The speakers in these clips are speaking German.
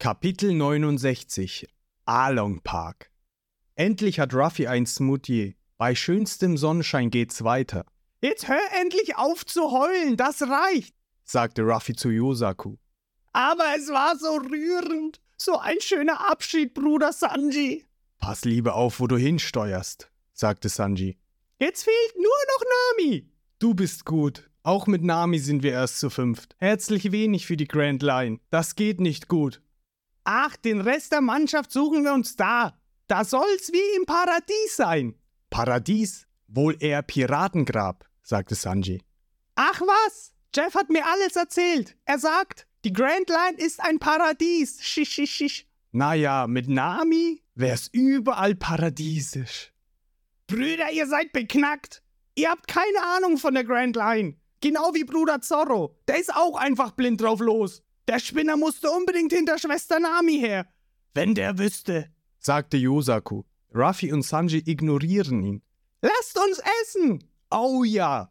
Kapitel 69 Along Park Endlich hat Ruffy ein Smoothie. Bei schönstem Sonnenschein geht's weiter. Jetzt hör endlich auf zu heulen, das reicht, sagte Ruffy zu Yosaku. Aber es war so rührend. So ein schöner Abschied, Bruder Sanji. Pass lieber auf, wo du hinsteuerst, sagte Sanji. Jetzt fehlt nur noch Nami. Du bist gut. Auch mit Nami sind wir erst zu fünft. Herzlich wenig für die Grand Line. Das geht nicht gut. Ach, den Rest der Mannschaft suchen wir uns da. Da soll's wie im Paradies sein. Paradies? Wohl eher Piratengrab, sagte Sanji. Ach was? Jeff hat mir alles erzählt. Er sagt, die Grand Line ist ein Paradies. Schisch, schisch, schisch. Naja, mit Nami wär's überall paradiesisch. Brüder, ihr seid beknackt. Ihr habt keine Ahnung von der Grand Line. Genau wie Bruder Zorro. Der ist auch einfach blind drauf los. Der Spinner musste unbedingt hinter Schwester Nami her. Wenn der wüsste, sagte Yosaku. Ruffy und Sanji ignorieren ihn. Lasst uns essen! Oh ja!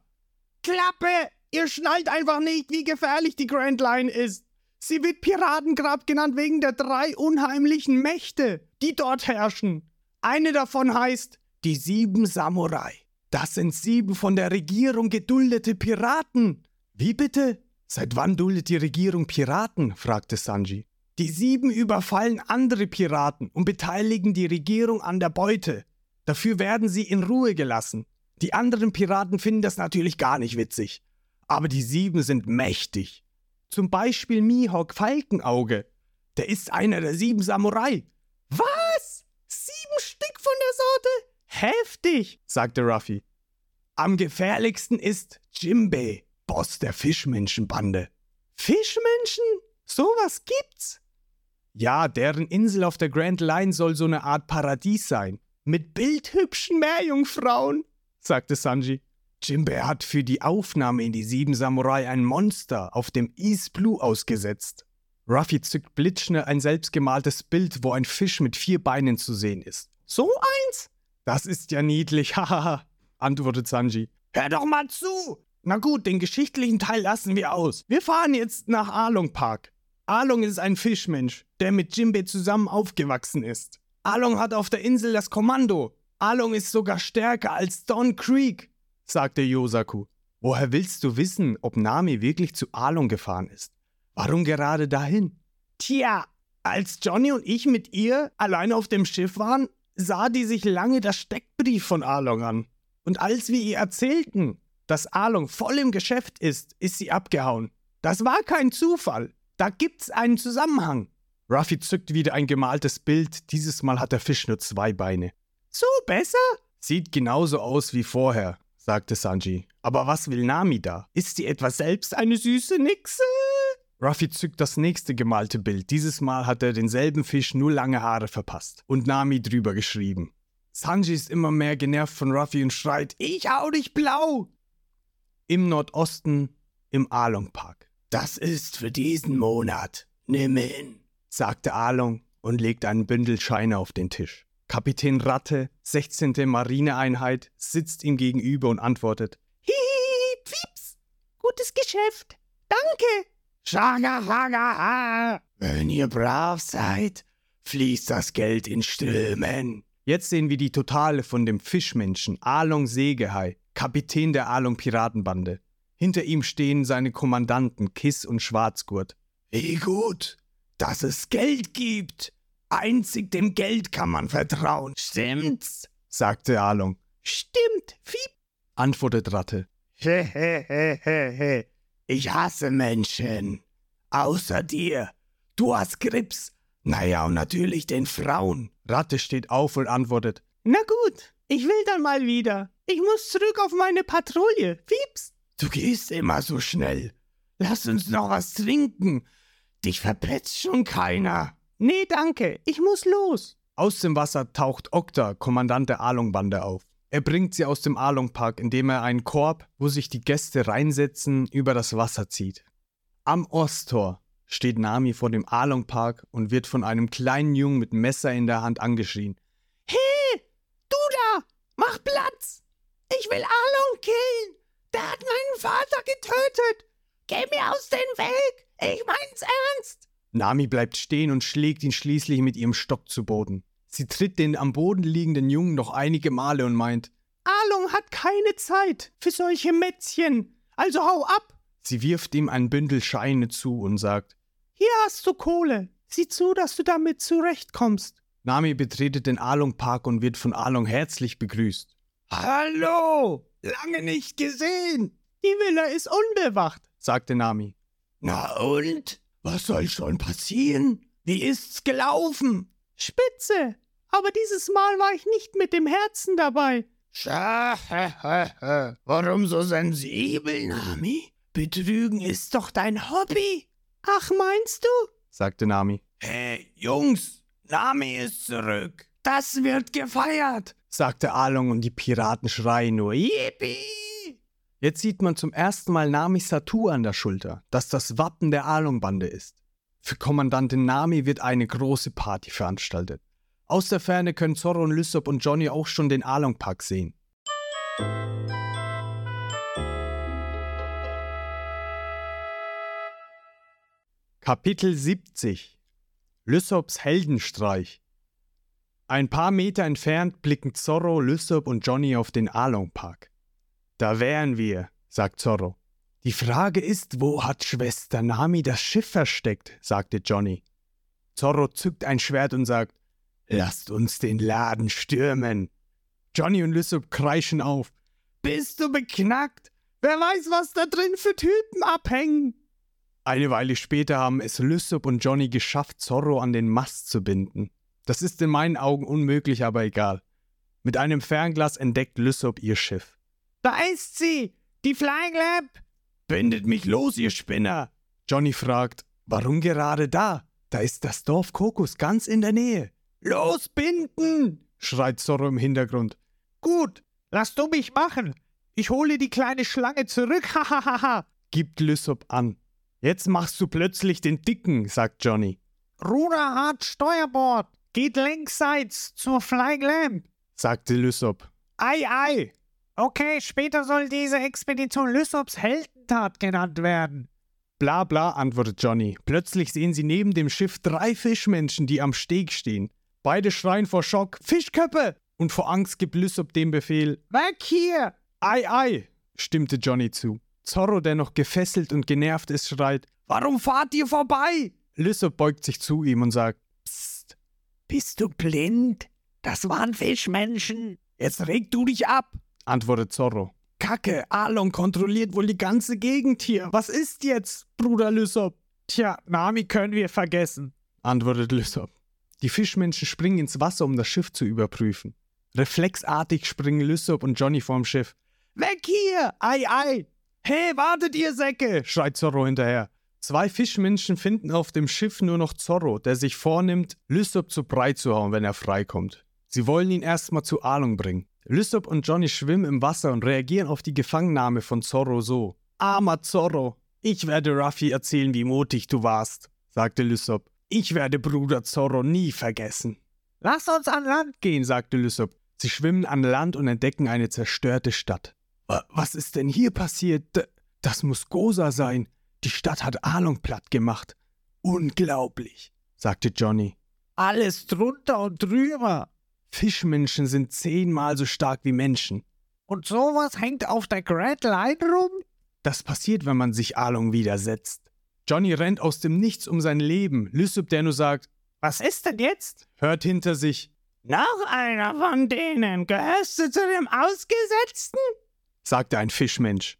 Klappe! Ihr schnallt einfach nicht, wie gefährlich die Grand Line ist. Sie wird Piratengrab genannt wegen der drei unheimlichen Mächte, die dort herrschen. Eine davon heißt die sieben Samurai. Das sind sieben von der Regierung geduldete Piraten. Wie bitte? Seit wann duldet die Regierung Piraten? fragte Sanji. Die sieben überfallen andere Piraten und beteiligen die Regierung an der Beute. Dafür werden sie in Ruhe gelassen. Die anderen Piraten finden das natürlich gar nicht witzig. Aber die sieben sind mächtig. Zum Beispiel Mihawk Falkenauge. Der ist einer der sieben Samurai. Was? Sieben Stück von der Sorte? Heftig, sagte Ruffy. Am gefährlichsten ist Jimbei, Boss der Fischmenschenbande. Fischmenschen? Sowas gibt's? Ja, deren Insel auf der Grand Line soll so eine Art Paradies sein. Mit bildhübschen Meerjungfrauen, sagte Sanji. Jimbei hat für die Aufnahme in die Sieben Samurai ein Monster auf dem East Blue ausgesetzt. Ruffy zückt blitzschnell ein selbstgemaltes Bild, wo ein Fisch mit vier Beinen zu sehen ist. So eins? Das ist ja niedlich, hahaha, antwortet Sanji. Hör doch mal zu! Na gut, den geschichtlichen Teil lassen wir aus. Wir fahren jetzt nach Along Park. Along ist ein Fischmensch, der mit Jimbei zusammen aufgewachsen ist. Along hat auf der Insel das Kommando. Along ist sogar stärker als Don Creek, sagte Yosaku. Woher willst du wissen, ob Nami wirklich zu Along gefahren ist? Warum gerade dahin? Tja, als Johnny und ich mit ihr alleine auf dem Schiff waren, sah die sich lange das Steckbrief von Along an. Und als wir ihr erzählten, dass Along voll im Geschäft ist, ist sie abgehauen. Das war kein Zufall. Da gibt's einen Zusammenhang. Ruffy zückt wieder ein gemaltes Bild. Dieses Mal hat der Fisch nur zwei Beine. So besser? Sieht genauso aus wie vorher, sagte Sanji. Aber was will Nami da? Ist sie etwa selbst eine süße Nixe? Ruffy zückt das nächste gemalte Bild. Dieses Mal hat er denselben Fisch nur lange Haare verpasst und Nami drüber geschrieben. Sanji ist immer mehr genervt von Ruffy und schreit: Ich hau dich blau! Im Nordosten, im Along Park. Das ist für diesen Monat. Nimm hin, sagte Along und legte einen Bündel Scheine auf den Tisch. Kapitän Ratte, 16. Marineeinheit, sitzt ihm gegenüber und antwortet: Hihi, Pieps, gutes Geschäft, danke. Schaga, haga, ha. Wenn ihr brav seid, fließt das Geld in Strömen. Jetzt sehen wir die Totale von dem Fischmenschen Along Segehai, Kapitän der Along Piratenbande. Hinter ihm stehen seine Kommandanten Kiss und Schwarzgurt. Wie gut, dass es Geld gibt. Einzig dem Geld kann man vertrauen. Stimmt's? sagte Along. Stimmt, Fiep, antwortet Ratte. Hehehehe. Ich hasse Menschen. Außer dir. Du hast Grips. Naja, und natürlich den Frauen. Ratte steht auf und antwortet. Na gut, ich will dann mal wieder. Ich muss zurück auf meine Patrouille. Fieps. Du gehst immer so schnell. Lass uns noch was trinken. Dich verpetzt schon keiner. Nee, danke. Ich muss los. Aus dem Wasser taucht Okta, Kommandant der Along-Bande, auf. Er bringt sie aus dem Along-Park, indem er einen Korb, wo sich die Gäste reinsetzen, über das Wasser zieht. Am Osttor. steht Nami vor dem Along-Park und wird von einem kleinen Jungen mit Messer in der Hand angeschrien. Hey, du da, mach Platz! Ich will Along killen! Der hat meinen Vater getötet! Geh mir aus dem Weg! Ich mein's ernst! Nami bleibt stehen und schlägt ihn schließlich mit ihrem Stock zu Boden. Sie tritt den am Boden liegenden Jungen noch einige Male und meint, Along hat keine Zeit für solche Mätzchen, also hau ab! Sie wirft ihm ein Bündel Scheine zu und sagt, Hier hast du Kohle. Sieh zu, dass du damit zurechtkommst. Nami betretet den Along Park und wird von Along herzlich begrüßt. Hallo! Lange nicht gesehen! Die Villa ist unbewacht, sagte Nami. Na und? Was soll schon passieren? Wie ist's gelaufen? Spitze! Aber dieses Mal war ich nicht mit dem Herzen dabei. Scha, warum so sensibel, Nami? Betrügen ist doch dein Hobby. Ach, meinst du? sagte Nami. Hey, Jungs, Nami ist zurück. Das wird gefeiert, sagte Along und die Piraten schreien nur Yippie! Jetzt sieht man zum ersten Mal Namis Tattoo an der Schulter, das das Wappen der Along-Bande ist. Für Kommandantin Nami wird eine große Party veranstaltet. Aus der Ferne können Zorro und Lysop und Johnny auch schon den Along-Park sehen. Kapitel 70 Lysops Heldenstreich Ein paar Meter entfernt blicken Zorro, Lysop und Johnny auf den Along-Park. Da wären wir, sagt Zorro. Die Frage ist, wo hat Schwester Nami das Schiff versteckt, sagte Johnny. Zorro zückt ein Schwert und sagt, Lasst uns den Laden stürmen. Johnny und Lysop kreischen auf. Bist du beknackt? Wer weiß, was da drin für Typen abhängen? Eine Weile später haben es Lysop und Johnny geschafft, Zorro an den Mast zu binden. Das ist in meinen Augen unmöglich, aber egal. Mit einem Fernglas entdeckt Lysop ihr Schiff. Da ist sie! Die Flying Lamp! Bindet mich los, ihr Spinner! Johnny fragt, warum gerade da? Da ist das Dorf Kokos ganz in der Nähe. Los, binden! schreit Zorro im Hintergrund. Gut, lass du mich machen. Ich hole die kleine Schlange zurück, hahaha, gibt Lysop an. Jetzt machst du plötzlich den Dicken, sagt Johnny. Ruder hart Steuerbord, geht längsseits zur Flying Lamp, sagte Lysop. Ei, ei, Okay, später soll diese Expedition Lysops Heldentat genannt werden. Bla bla, antwortet Johnny. Plötzlich sehen sie neben dem Schiff drei Fischmenschen, die am Steg stehen. Beide schreien vor Schock: Fischköppe! Und vor Angst gibt Lysop den Befehl: Weg hier! Ei, ei! stimmte Johnny zu. Zorro, der noch gefesselt und genervt ist, schreit: Warum fahrt ihr vorbei? Lysop beugt sich zu ihm und sagt: Psst, bist du blind? Das waren Fischmenschen. Jetzt reg du dich ab antwortet Zorro. Kacke, Alon kontrolliert wohl die ganze Gegend hier. Was ist jetzt, Bruder Lysop? Tja, Nami können wir vergessen, antwortet Lysop. Die Fischmenschen springen ins Wasser, um das Schiff zu überprüfen. Reflexartig springen Lysop und Johnny vorm Schiff. Weg hier! Ei, ei! Hey, wartet ihr Säcke! schreit Zorro hinterher. Zwei Fischmenschen finden auf dem Schiff nur noch Zorro, der sich vornimmt, Lysop zu Brei zu hauen, wenn er freikommt. Sie wollen ihn erstmal zu Alung bringen. Lysop und Johnny schwimmen im Wasser und reagieren auf die Gefangennahme von Zorro so. Armer Zorro, ich werde Ruffy erzählen, wie mutig du warst, sagte Lysop. Ich werde Bruder Zorro nie vergessen. Lass uns an Land gehen, sagte Lysop. Sie schwimmen an Land und entdecken eine zerstörte Stadt. Was ist denn hier passiert? Das muss Gosa sein. Die Stadt hat Along platt gemacht. Unglaublich, sagte Johnny. Alles drunter und drüber, Fischmenschen sind zehnmal so stark wie Menschen. Und sowas hängt auf der Grand Line rum? Das passiert, wenn man sich Along widersetzt. Johnny rennt aus dem Nichts um sein Leben. Lysop, der nur sagt, was ist denn jetzt? Hört hinter sich. Noch einer von denen. Gehörst du zu dem Ausgesetzten? sagte ein Fischmensch.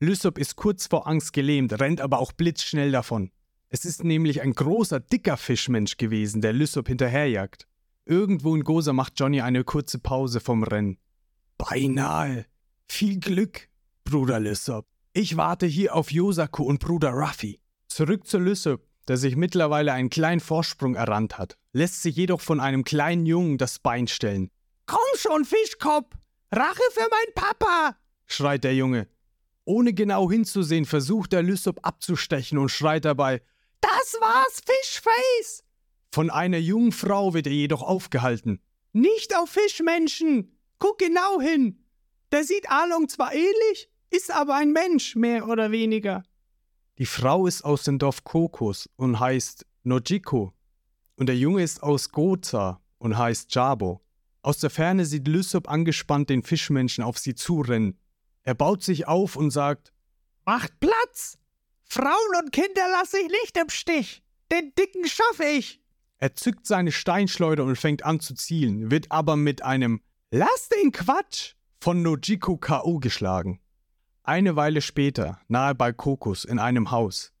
Lysop ist kurz vor Angst gelähmt, rennt aber auch blitzschnell davon. Es ist nämlich ein großer, dicker Fischmensch gewesen, der Lysop hinterherjagt. Irgendwo in Gosa macht Johnny eine kurze Pause vom Rennen. Beinahe. Viel Glück, Bruder Lysop. Ich warte hier auf Yosaku und Bruder Ruffy. Zurück zu Lysop, der sich mittlerweile einen kleinen Vorsprung errannt hat, lässt sich jedoch von einem kleinen Jungen das Bein stellen. Komm schon, Fischkopf! Rache für mein Papa! schreit der Junge. Ohne genau hinzusehen, versucht er Lysop abzustechen und schreit dabei: Das war's, Fischface! Von einer jungen Frau wird er jedoch aufgehalten. Nicht auf Fischmenschen! Guck genau hin! Der sieht Along zwar ähnlich, ist aber ein Mensch, mehr oder weniger. Die Frau ist aus dem Dorf Kokos und heißt Nojiko. Und der Junge ist aus Goza und heißt Jabo. Aus der Ferne sieht Lysop angespannt den Fischmenschen auf sie zurennen. Er baut sich auf und sagt: Macht Platz! Frauen und Kinder lasse ich nicht im Stich! Den Dicken schaffe ich! Er zückt seine Steinschleuder und fängt an zu zielen, wird aber mit einem Lass den Quatsch von Nojiko K.O. geschlagen. Eine Weile später, nahe bei Kokos, in einem Haus.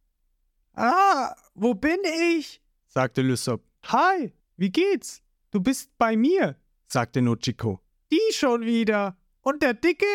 Ah, wo bin ich? sagte Lysop. Hi, wie geht's? Du bist bei mir, sagte Nojiko. Die schon wieder. Und der Dicke?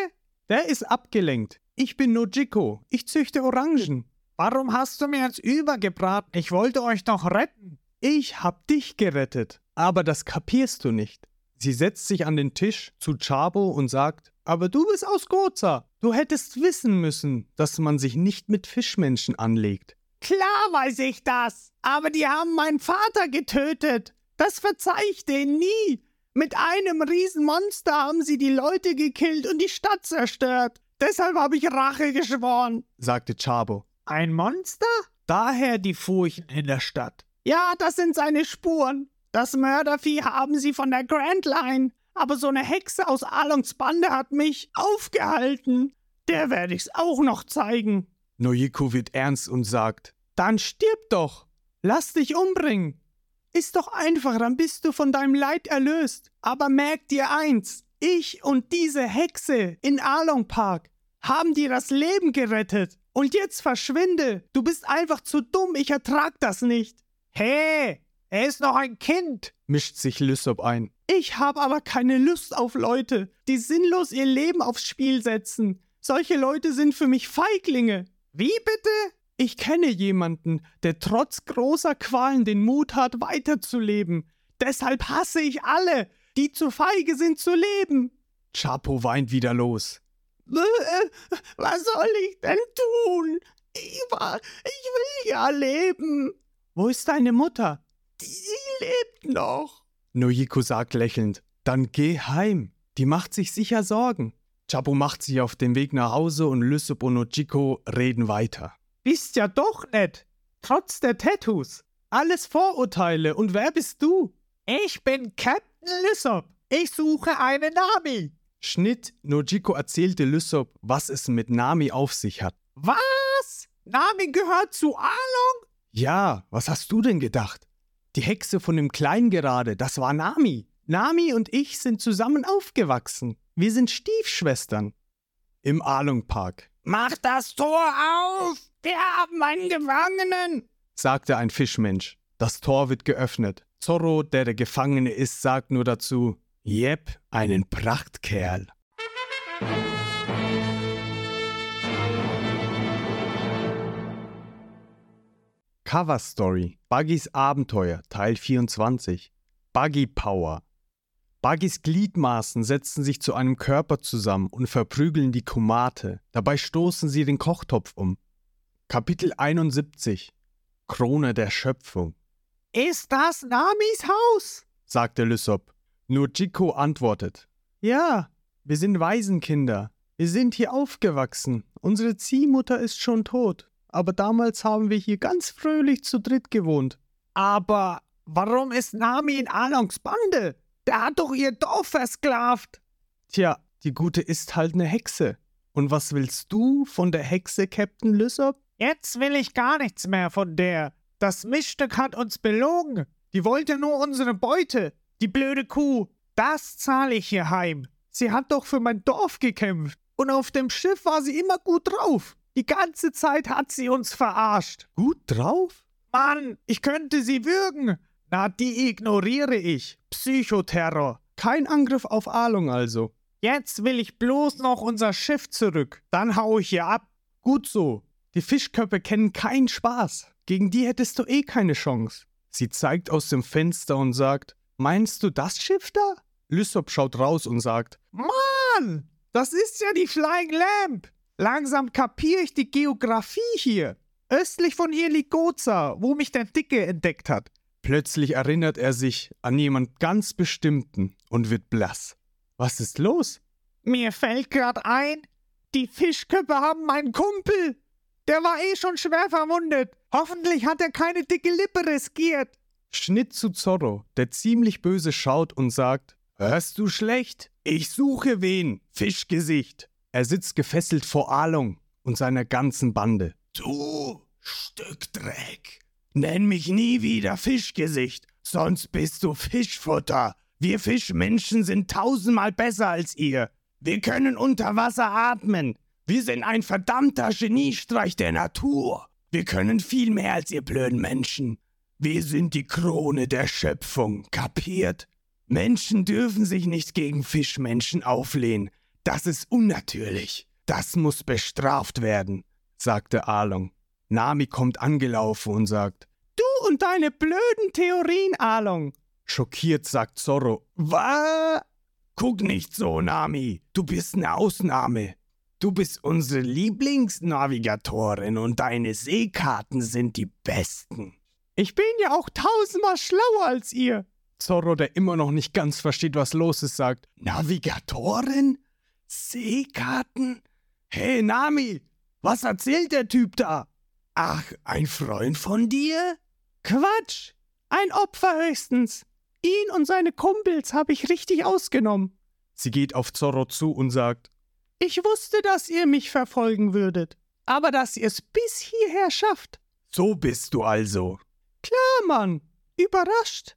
Der ist abgelenkt. Ich bin Nojiko. Ich züchte Orangen. Warum hast du mir jetzt übergebraten? Ich wollte euch doch retten. Ich hab dich gerettet. Aber das kapierst du nicht. Sie setzt sich an den Tisch zu Chabo und sagt, aber du bist aus Goza. Du hättest wissen müssen, dass man sich nicht mit Fischmenschen anlegt. Klar weiß ich das. Aber die haben meinen Vater getötet. Das verzeih ich denen nie. Mit einem Riesenmonster haben sie die Leute gekillt und die Stadt zerstört. Deshalb habe ich Rache geschworen, sagte Chabo. Ein Monster? Daher die Furchen in der Stadt. Ja, das sind seine Spuren. Das Mördervieh haben sie von der Grand Line. Aber so eine Hexe aus Alons Bande hat mich aufgehalten. Der werde ich's auch noch zeigen. Nojiko wird ernst und sagt: Dann stirb doch! Lass dich umbringen! Ist doch einfach, dann bist du von deinem Leid erlöst. Aber merk dir eins: Ich und diese Hexe in Along Park haben dir das Leben gerettet. Und jetzt verschwinde! Du bist einfach zu dumm, ich ertrag das nicht. Hey, er ist noch ein Kind, mischt sich Lysop ein. Ich habe aber keine Lust auf Leute, die sinnlos ihr Leben aufs Spiel setzen. Solche Leute sind für mich Feiglinge. Wie bitte? Ich kenne jemanden, der trotz großer Qualen den Mut hat, weiterzuleben. Deshalb hasse ich alle, die zu feige sind zu leben. Chapo weint wieder los. Was soll ich denn tun? Ich, war, ich will ja leben. Wo ist deine Mutter? Die lebt noch. Nojiko sagt lächelnd. Dann geh heim. Die macht sich sicher Sorgen. Chapo macht sich auf den Weg nach Hause und Lysop und Nojiko reden weiter. Bist ja doch nett. Trotz der Tattoos. Alles Vorurteile. Und wer bist du? Ich bin Captain Lysop. Ich suche eine Nami. Schnitt, Nojiko erzählte Lysop, was es mit Nami auf sich hat. Was? Nami gehört zu Along? Ja, was hast du denn gedacht? Die Hexe von dem Kleinen gerade, das war Nami. Nami und ich sind zusammen aufgewachsen. Wir sind Stiefschwestern. Im Along Park. Mach das Tor auf! Wir haben einen Gefangenen! sagte ein Fischmensch. Das Tor wird geöffnet. Zorro, der der Gefangene ist, sagt nur dazu: Jep, einen Prachtkerl. Cover Story Buggys Abenteuer Teil 24 Buggy Power Buggys Gliedmaßen setzen sich zu einem Körper zusammen und verprügeln die Kumate. Dabei stoßen sie den Kochtopf um. Kapitel 71 Krone der Schöpfung Ist das Namis Haus? sagte Lysop. Nur Jiko antwortet. Ja, wir sind Waisenkinder. Wir sind hier aufgewachsen. Unsere Ziehmutter ist schon tot aber damals haben wir hier ganz fröhlich zu dritt gewohnt. Aber warum ist Nami in Alongs Bande? Der hat doch ihr Dorf versklavt. Tja, die Gute ist halt eine Hexe. Und was willst du von der Hexe, Captain Lysop? Jetzt will ich gar nichts mehr von der. Das Mischstück hat uns belogen. Die wollte nur unsere Beute. Die blöde Kuh. Das zahle ich hier heim. Sie hat doch für mein Dorf gekämpft. Und auf dem Schiff war sie immer gut drauf. Die ganze Zeit hat sie uns verarscht. Gut drauf? Mann, ich könnte sie würgen. Na, die ignoriere ich. Psychoterror. Kein Angriff auf Alung also. Jetzt will ich bloß noch unser Schiff zurück. Dann hau ich hier ab. Gut so. Die Fischköpfe kennen keinen Spaß. Gegen die hättest du eh keine Chance. Sie zeigt aus dem Fenster und sagt: Meinst du das Schiff da? Lysop schaut raus und sagt: Mann, das ist ja die Flying Lamp. Langsam kapiere ich die Geografie hier. Östlich von hier liegt Goza, wo mich der Dicke entdeckt hat. Plötzlich erinnert er sich an jemand ganz Bestimmten und wird blass. Was ist los? Mir fällt grad ein, die Fischköpfe haben meinen Kumpel. Der war eh schon schwer verwundet. Hoffentlich hat er keine dicke Lippe riskiert. Schnitt zu Zorro, der ziemlich böse schaut und sagt: Hörst du schlecht? Ich suche wen? Fischgesicht. Er sitzt gefesselt vor Along und seiner ganzen Bande. Du Stück Dreck. Nenn mich nie wieder Fischgesicht, sonst bist du Fischfutter. Wir Fischmenschen sind tausendmal besser als ihr. Wir können unter Wasser atmen. Wir sind ein verdammter Geniestreich der Natur. Wir können viel mehr als ihr blöden Menschen. Wir sind die Krone der Schöpfung, kapiert? Menschen dürfen sich nicht gegen Fischmenschen auflehnen. Das ist unnatürlich. Das muss bestraft werden, sagte Along. Nami kommt angelaufen und sagt, Du und deine blöden Theorien, Along. Schockiert sagt Zorro, Was? Guck nicht so, Nami. Du bist eine Ausnahme. Du bist unsere Lieblingsnavigatorin und deine Seekarten sind die besten. Ich bin ja auch tausendmal schlauer als ihr. Zorro, der immer noch nicht ganz versteht, was los ist, sagt: Navigatorin? Seekarten? Hey, Nami, was erzählt der Typ da? Ach, ein Freund von dir? Quatsch! Ein Opfer höchstens. Ihn und seine Kumpels habe ich richtig ausgenommen. Sie geht auf Zorro zu und sagt: Ich wusste, dass ihr mich verfolgen würdet, aber dass ihr es bis hierher schafft. So bist du also. Klar, Mann. Überrascht.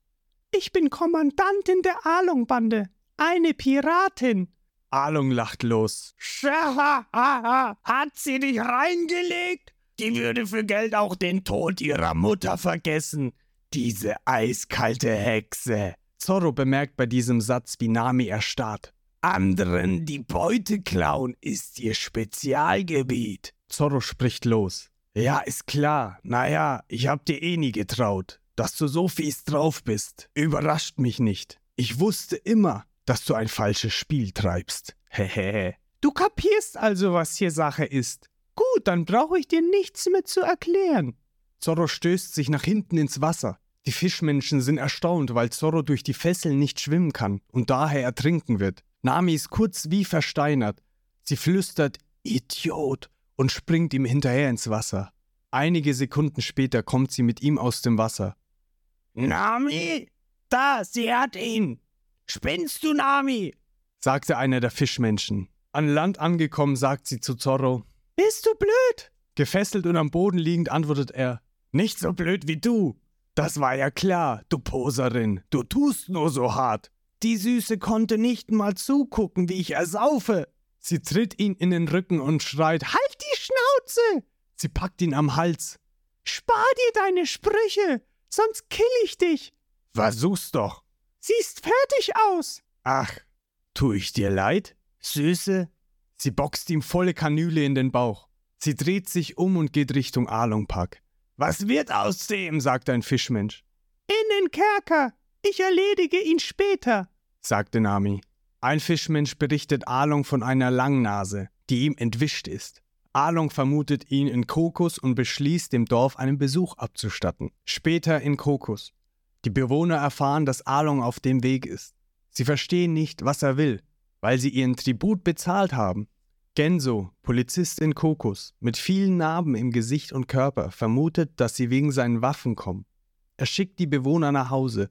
Ich bin Kommandantin der Along-Bande. Eine Piratin. Along lacht los. Hat sie dich reingelegt? Die würde für Geld auch den Tod ihrer Mutter vergessen. Diese eiskalte Hexe. Zorro bemerkt bei diesem Satz, wie Nami erstarrt. Anderen die Beute klauen ist ihr Spezialgebiet. Zorro spricht los. Ja, ist klar. Naja, ich hab dir eh nie getraut. Dass du so fies drauf bist, überrascht mich nicht. Ich wusste immer, dass du ein falsches Spiel treibst. Hehehe. du kapierst also, was hier Sache ist. Gut, dann brauche ich dir nichts mehr zu erklären. Zorro stößt sich nach hinten ins Wasser. Die Fischmenschen sind erstaunt, weil Zorro durch die Fesseln nicht schwimmen kann und daher ertrinken wird. Nami ist kurz wie versteinert. Sie flüstert Idiot und springt ihm hinterher ins Wasser. Einige Sekunden später kommt sie mit ihm aus dem Wasser. Nami? Da, sie hat ihn. Spinnst du, Nami? sagte einer der Fischmenschen. An Land angekommen, sagt sie zu Zorro. Bist du blöd? Gefesselt und am Boden liegend antwortet er. Nicht so blöd wie du. Das war ja klar, du Poserin. Du tust nur so hart. Die Süße konnte nicht mal zugucken, wie ich ersaufe. Sie tritt ihn in den Rücken und schreit: Halt die Schnauze! Sie packt ihn am Hals. Spar dir deine Sprüche, sonst kill ich dich. Versuch's doch. Siehst fertig aus. Ach, tu ich dir leid, Süße? Sie boxt ihm volle Kanüle in den Bauch. Sie dreht sich um und geht Richtung Alongpark. Was wird aus dem? sagt ein Fischmensch. In den Kerker. Ich erledige ihn später, sagte Nami. Ein Fischmensch berichtet Along von einer Langnase, die ihm entwischt ist. Along vermutet ihn in Kokos und beschließt, dem Dorf einen Besuch abzustatten. Später in Kokos. Die Bewohner erfahren, dass Along auf dem Weg ist. Sie verstehen nicht, was er will weil sie ihren Tribut bezahlt haben. Genso, Polizist in Kokos, mit vielen Narben im Gesicht und Körper, vermutet, dass sie wegen seinen Waffen kommen. Er schickt die Bewohner nach Hause.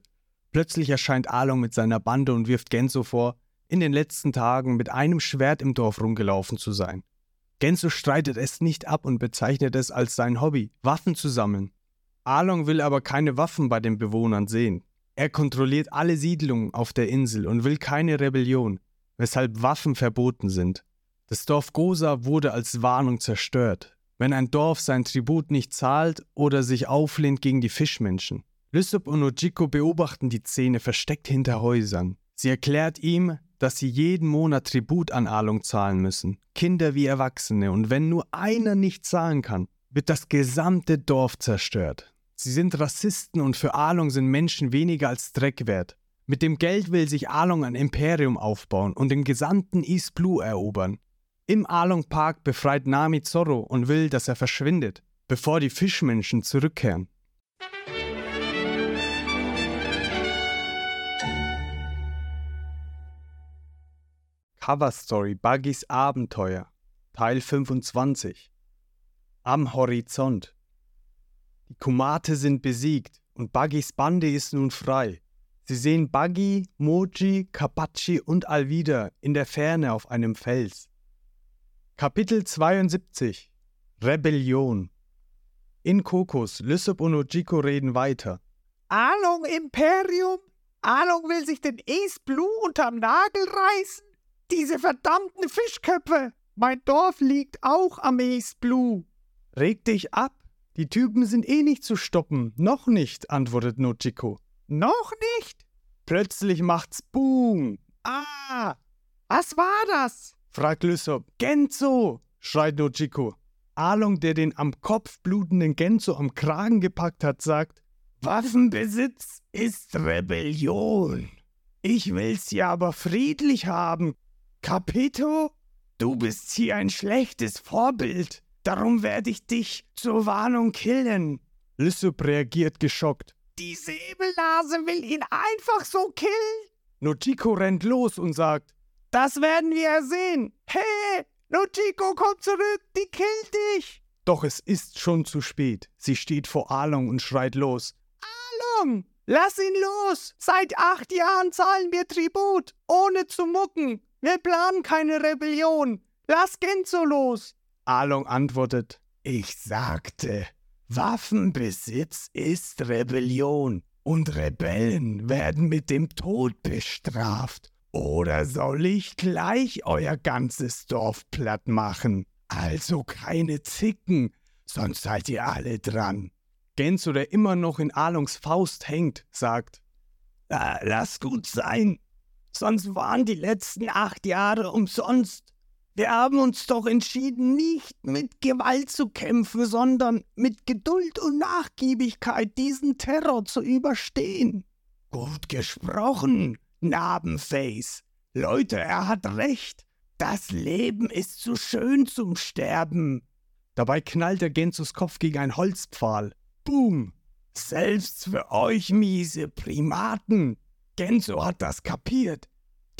Plötzlich erscheint Along mit seiner Bande und wirft Genso vor, in den letzten Tagen mit einem Schwert im Dorf rumgelaufen zu sein. Genso streitet es nicht ab und bezeichnet es als sein Hobby, Waffen zu sammeln. Along will aber keine Waffen bei den Bewohnern sehen. Er kontrolliert alle Siedlungen auf der Insel und will keine Rebellion weshalb Waffen verboten sind. Das Dorf Gosa wurde als Warnung zerstört, wenn ein Dorf sein Tribut nicht zahlt oder sich auflehnt gegen die Fischmenschen. Lysop und Ojiko beobachten die Szene versteckt hinter Häusern. Sie erklärt ihm, dass sie jeden Monat Tribut an Alung zahlen müssen, Kinder wie Erwachsene, und wenn nur einer nicht zahlen kann, wird das gesamte Dorf zerstört. Sie sind Rassisten und für Alung sind Menschen weniger als Dreck wert. Mit dem Geld will sich Along ein Imperium aufbauen und den gesamten East Blue erobern. Im Along Park befreit Nami Zorro und will, dass er verschwindet. bevor die Fischmenschen zurückkehren. Cover Story Buggys Abenteuer Teil 25 Am Horizont Die Kumate sind besiegt und Buggys Bande ist nun frei. Sie sehen Buggy, Moji, Kapachi und Alvida in der Ferne auf einem Fels. Kapitel 72 Rebellion In Kokos, Lysop und Ojiko reden weiter. Along Imperium? Along will sich den Ace Blue unterm Nagel reißen? Diese verdammten Fischköpfe! Mein Dorf liegt auch am Ace Blue. Reg dich ab! Die Typen sind eh nicht zu stoppen. Noch nicht, antwortet Nojiko. Noch nicht? Plötzlich macht's Boom. Ah, was war das? fragt Lysop. Genzo, schreit Nojiko. Along, der den am Kopf blutenden Genzo am Kragen gepackt hat, sagt: Waffenbesitz ist Rebellion. Ich will's ja aber friedlich haben. Capito, du bist hier ein schlechtes Vorbild. Darum werde ich dich zur Warnung killen. Lysop reagiert geschockt. Die Säbelnase will ihn einfach so killen? Nojiko rennt los und sagt, das werden wir sehen. Hey, Nojiko, komm zurück, die killt dich. Doch es ist schon zu spät. Sie steht vor Along und schreit los. Along, lass ihn los. Seit acht Jahren zahlen wir Tribut, ohne zu mucken. Wir planen keine Rebellion. Lass Genzo los. Along antwortet, ich sagte, Waffenbesitz ist Rebellion und Rebellen werden mit dem Tod bestraft. Oder soll ich gleich euer ganzes Dorf platt machen? Also keine Zicken, sonst seid ihr alle dran. Genzo, der immer noch in Alongs Faust hängt, sagt: ah, Lass gut sein, sonst waren die letzten acht Jahre umsonst. Wir haben uns doch entschieden, nicht mit Gewalt zu kämpfen, sondern mit Geduld und Nachgiebigkeit diesen Terror zu überstehen. Gut gesprochen, Narbenface. Leute, er hat recht. Das Leben ist zu schön zum Sterben. Dabei knallt der Genzus Kopf gegen einen Holzpfahl. Boom! Selbst für euch miese Primaten. Genzo hat das kapiert.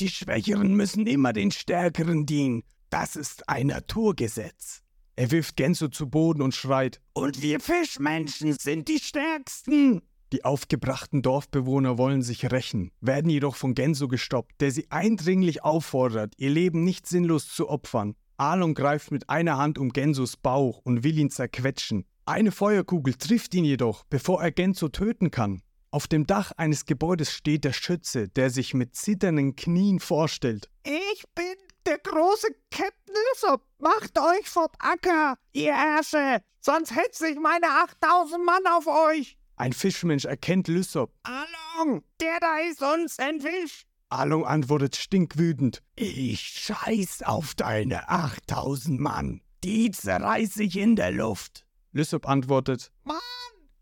Die Schwächeren müssen immer den Stärkeren dienen. Das ist ein Naturgesetz. Er wirft Genso zu Boden und schreit: Und wir Fischmenschen sind die Stärksten! Die aufgebrachten Dorfbewohner wollen sich rächen, werden jedoch von Genso gestoppt, der sie eindringlich auffordert, ihr Leben nicht sinnlos zu opfern. Alon greift mit einer Hand um Gensos Bauch und will ihn zerquetschen. Eine Feuerkugel trifft ihn jedoch, bevor er Genso töten kann. Auf dem Dach eines Gebäudes steht der Schütze, der sich mit zitternden Knien vorstellt. Ich bin der große Captain Lissop, macht euch vom Acker, ihr Ärsche, sonst hetze ich meine 8000 Mann auf euch. Ein Fischmensch erkennt Lysop. Along, der da ist uns ein Fisch. Along antwortet stinkwütend. Ich scheiß auf deine 8000 Mann. Die zerreiß ich in der Luft. Lysop antwortet. Mann,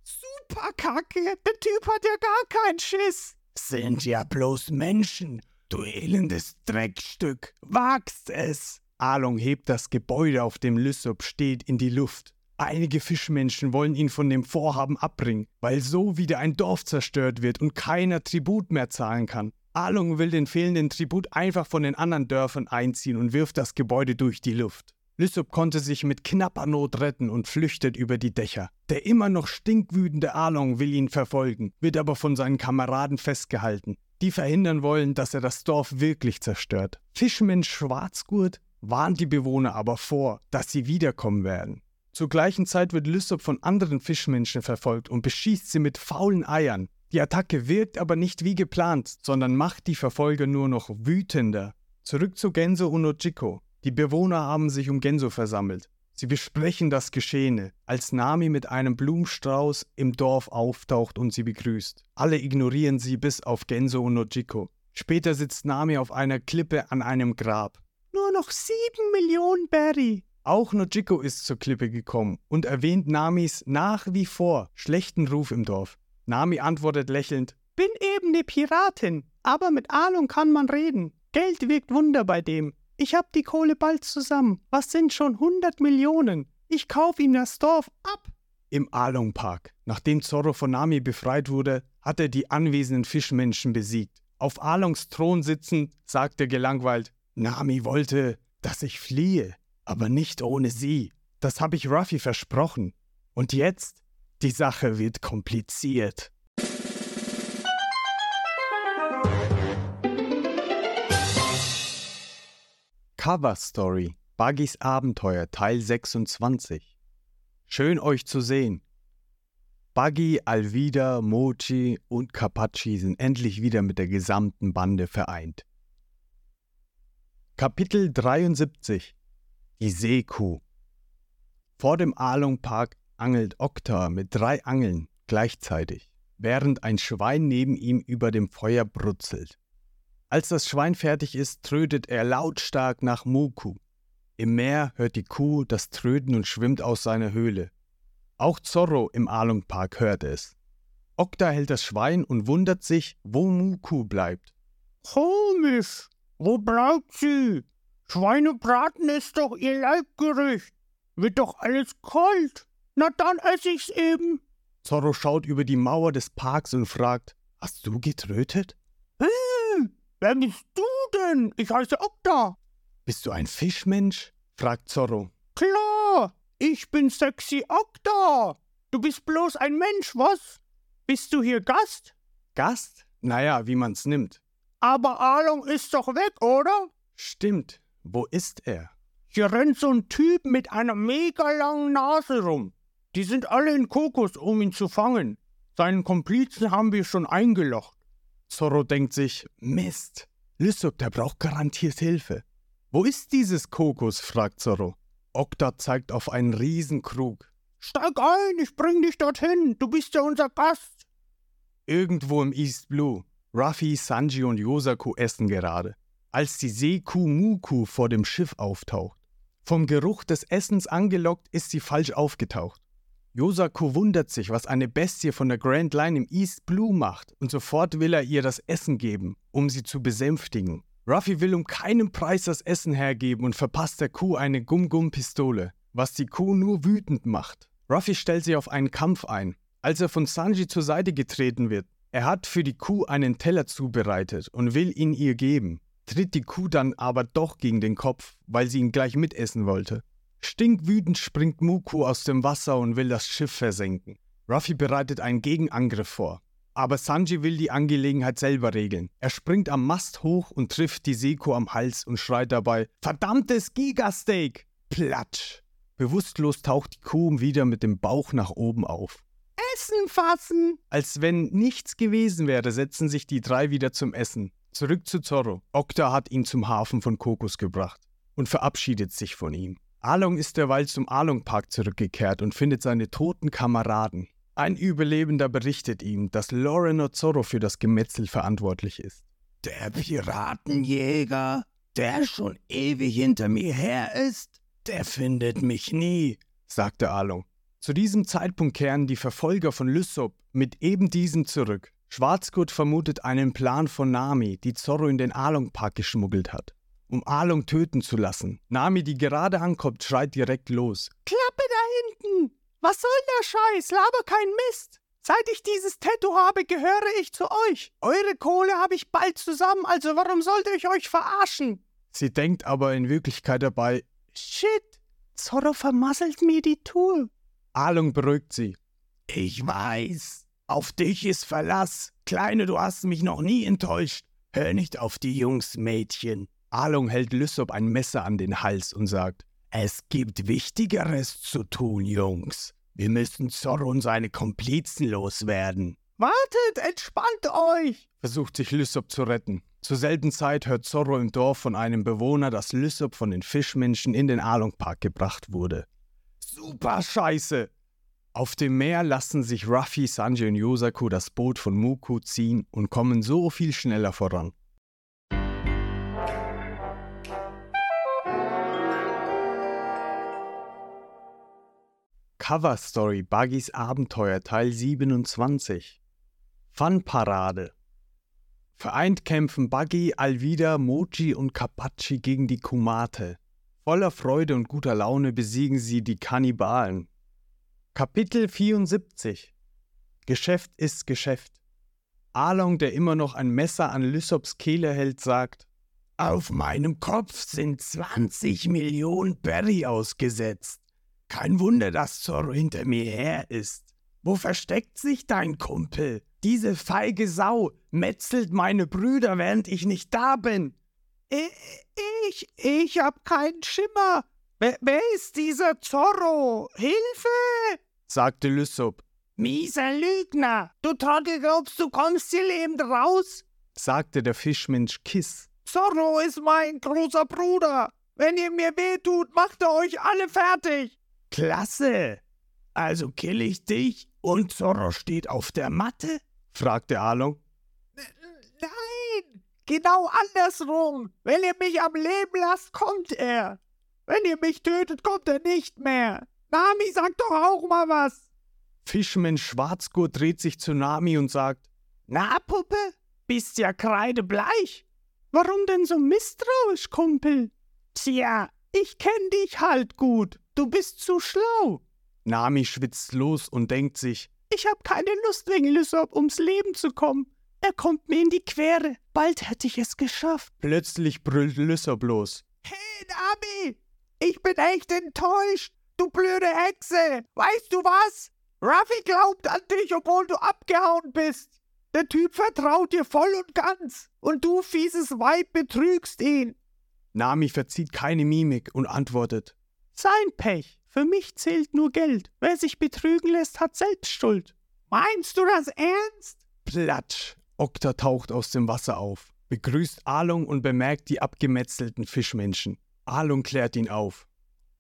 super Kacke. Der Typ hat ja gar keinen Schiss. Sind ja bloß Menschen Du elendes Dreckstück, wagst es! Along hebt das Gebäude, auf dem Lysop steht, in die Luft. Einige Fischmenschen wollen ihn von dem Vorhaben abbringen, weil so wieder ein Dorf zerstört wird und keiner Tribut mehr zahlen kann. Along will den fehlenden Tribut einfach von den anderen Dörfern einziehen und wirft das Gebäude durch die Luft. Lysop konnte sich mit knapper Not retten und flüchtet über die Dächer. Der immer noch stinkwütende Along will ihn verfolgen, wird aber von seinen Kameraden festgehalten die verhindern wollen, dass er das Dorf wirklich zerstört. Fischmensch Schwarzgurt warnt die Bewohner aber vor, dass sie wiederkommen werden. Zur gleichen Zeit wird Lysop von anderen Fischmenschen verfolgt und beschießt sie mit faulen Eiern. Die Attacke wirkt aber nicht wie geplant, sondern macht die Verfolger nur noch wütender. Zurück zu Genso und Ojiko. Die Bewohner haben sich um Genso versammelt. Sie besprechen das Geschehene, als Nami mit einem Blumenstrauß im Dorf auftaucht und sie begrüßt. Alle ignorieren sie bis auf Genso und Nojiko. Später sitzt Nami auf einer Klippe an einem Grab. Nur noch sieben Millionen Berry. Auch Nojiko ist zur Klippe gekommen und erwähnt Namis nach wie vor schlechten Ruf im Dorf. Nami antwortet lächelnd: Bin eben ne Piratin, aber mit Ahnung kann man reden. Geld wirkt Wunder bei dem. Ich hab die Kohle bald zusammen. Was sind schon 100 Millionen? Ich kauf ihm das Dorf ab. Im Along Park. Nachdem Zorro von Nami befreit wurde, hat er die anwesenden Fischmenschen besiegt. Auf Alongs Thron sitzend sagt er gelangweilt: Nami wollte, dass ich fliehe, aber nicht ohne sie. Das habe ich Ruffy versprochen. Und jetzt? Die Sache wird kompliziert. Cover Story Buggys Abenteuer Teil 26 Schön euch zu sehen. Buggy, Alvida, Mochi und Kapachi sind endlich wieder mit der gesamten Bande vereint. Kapitel 73 Die Seekuh Vor dem Along Park angelt Okta mit drei Angeln gleichzeitig, während ein Schwein neben ihm über dem Feuer brutzelt. Als das Schwein fertig ist, trödet er lautstark nach Muku. Im Meer hört die Kuh das Tröden und schwimmt aus seiner Höhle. Auch Zorro im Along Park hört es. Okta hält das Schwein und wundert sich, wo Muku bleibt. Komisch, wo bleibt sie? Schweinebraten ist doch ihr Leibgericht. Wird doch alles kalt. Na dann esse ich's eben. Zorro schaut über die Mauer des Parks und fragt, Hast du getrötet? Wer bist du denn? Ich heiße Okta. Bist du ein Fischmensch? fragt Zorro. Klar, ich bin sexy Okta. Du bist bloß ein Mensch, was? Bist du hier Gast? Gast? Naja, wie man's nimmt. Aber Along ist doch weg, oder? Stimmt. Wo ist er? Hier rennt so ein Typ mit einer mega langen Nase rum. Die sind alle in Kokos, um ihn zu fangen. Seinen Komplizen haben wir schon eingelocht. Zorro denkt sich, Mist, Lysop, der braucht garantiert Hilfe. Wo ist dieses Kokos? fragt Zorro. Okta zeigt auf einen Riesenkrug. Steig ein, ich bring dich dorthin, du bist ja unser Gast. Irgendwo im East Blue. Ruffy, Sanji und Yosaku essen gerade, als die Seekuh Muku vor dem Schiff auftaucht. Vom Geruch des Essens angelockt ist sie falsch aufgetaucht. Yosaku wundert sich, was eine Bestie von der Grand Line im East Blue macht, und sofort will er ihr das Essen geben, um sie zu besänftigen. Ruffy will um keinen Preis das Essen hergeben und verpasst der Kuh eine Gum-Gum-Pistole, was die Kuh nur wütend macht. Ruffy stellt sich auf einen Kampf ein. Als er von Sanji zur Seite getreten wird, er hat für die Kuh einen Teller zubereitet und will ihn ihr geben, tritt die Kuh dann aber doch gegen den Kopf, weil sie ihn gleich mitessen wollte. Stinkwütend springt Muku aus dem Wasser und will das Schiff versenken. Ruffy bereitet einen Gegenangriff vor. Aber Sanji will die Angelegenheit selber regeln. Er springt am Mast hoch und trifft die Seko am Hals und schreit dabei: Verdammtes Gigasteak! Platsch! Bewusstlos taucht die Kuh wieder mit dem Bauch nach oben auf. Essen fassen! Als wenn nichts gewesen wäre, setzen sich die drei wieder zum Essen. Zurück zu Zorro. Okta hat ihn zum Hafen von Kokos gebracht und verabschiedet sich von ihm. Along ist derweil zum Along Park zurückgekehrt und findet seine toten Kameraden. Ein Überlebender berichtet ihm, dass Loreno Zorro für das Gemetzel verantwortlich ist. Der Piratenjäger, der schon ewig hinter mir her ist, der findet mich nie, sagte Along. Zu diesem Zeitpunkt kehren die Verfolger von Lysop mit eben diesem zurück. Schwarzgurt vermutet einen Plan von Nami, die Zorro in den Along Park geschmuggelt hat, um Along töten zu lassen. Nami, die gerade ankommt, schreit direkt los. Klappe da hinten! Was soll der Scheiß? Laber kein Mist! Seit ich dieses Tattoo habe, gehöre ich zu euch. Eure Kohle habe ich bald zusammen, also warum sollte ich euch verarschen? Sie denkt aber in Wirklichkeit dabei, Shit, Zorro vermasselt mir die Tour. Alung beruhigt sie. Ich weiß, auf dich ist Verlass. Kleine, du hast mich noch nie enttäuscht. Hör nicht auf die Jungs, Mädchen. Alung hält Lysop ein Messer an den Hals und sagt, es gibt Wichtigeres zu tun, Jungs. Wir müssen Zorro und seine Komplizen loswerden. Wartet, entspannt euch! versucht sich Lysop zu retten. Zur selben Zeit hört Zorro im Dorf von einem Bewohner, dass Lysop von den Fischmenschen in den Along-Park gebracht wurde. Super Scheiße! Auf dem Meer lassen sich Ruffy, Sanji und Yosaku das Boot von Muku ziehen und kommen so viel schneller voran. Cover Story Buggys Abenteuer Teil 27 Funparade Vereint kämpfen Buggy, Alvida, Mochi und Kapachi gegen die Kumate. Voller Freude und guter Laune besiegen sie die Kannibalen. Kapitel 74 Geschäft ist Geschäft. Along, der immer noch ein Messer an Lysops Kehle hält, sagt: Auf meinem Kopf sind 20 Millionen Berry ausgesetzt. Kein Wunder, dass Zorro hinter mir her ist. Wo versteckt sich dein Kumpel? Diese feige Sau metzelt meine Brüder, während ich nicht da bin. Ich, ich hab keinen Schimmer. Wer, wer ist dieser Zorro? Hilfe! sagte Lysop. Mieser Lügner! Du Trottel glaubst, du kommst hier lebend raus? sagte der Fischmensch Kiss. Zorro ist mein großer Bruder. Wenn ihr mir wehtut, macht er euch alle fertig. Klasse! Also kill ich dich und Zorro steht auf der Matte? fragte Along. Nein, genau andersrum. Wenn ihr mich am Leben lasst, kommt er. Wenn ihr mich tötet, kommt er nicht mehr. Nami, sag doch auch mal was. Fischmensch Schwarzgurt dreht sich zu Nami und sagt: Na, Puppe, bist ja kreidebleich. Warum denn so misstrauisch, Kumpel? Tja, ich kenn dich halt gut. Du bist zu schlau. Nami schwitzt los und denkt sich: Ich hab keine Lust, wegen Lysop ums Leben zu kommen. Er kommt mir in die Quere. Bald hätte ich es geschafft. Plötzlich brüllt Lysop los. Hey, Nami, ich bin echt enttäuscht. Du blöde Hexe. Weißt du was? Ruffy glaubt an dich, obwohl du abgehauen bist. Der Typ vertraut dir voll und ganz. Und du, fieses Weib, betrügst ihn. Nami verzieht keine Mimik und antwortet: Sein Pech. Für mich zählt nur Geld. Wer sich betrügen lässt, hat selbst Schuld. Meinst du das ernst? Platsch. Okta taucht aus dem Wasser auf, begrüßt Alung und bemerkt die abgemetzelten Fischmenschen. Alung klärt ihn auf.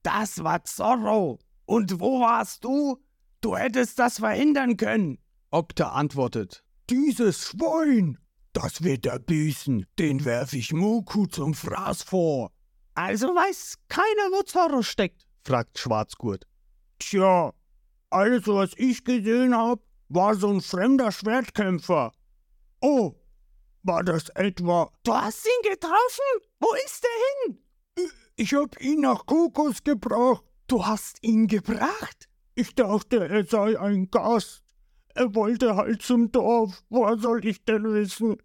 Das war Zorro. Und wo warst du? Du hättest das verhindern können. Okta antwortet. Dieses Schwein, das wird er büßen. Den werf ich Muku zum Fraß vor. Also weiß keiner, wo Zorro steckt, fragt Schwarzgurt. Tja, alles, was ich gesehen hab, war so ein fremder Schwertkämpfer. Oh, war das etwa. Du hast ihn getroffen? Wo ist er hin? Ich hab ihn nach Kokos gebracht. Du hast ihn gebracht? Ich dachte, er sei ein Gast. Er wollte halt zum Dorf. Woher soll ich denn wissen?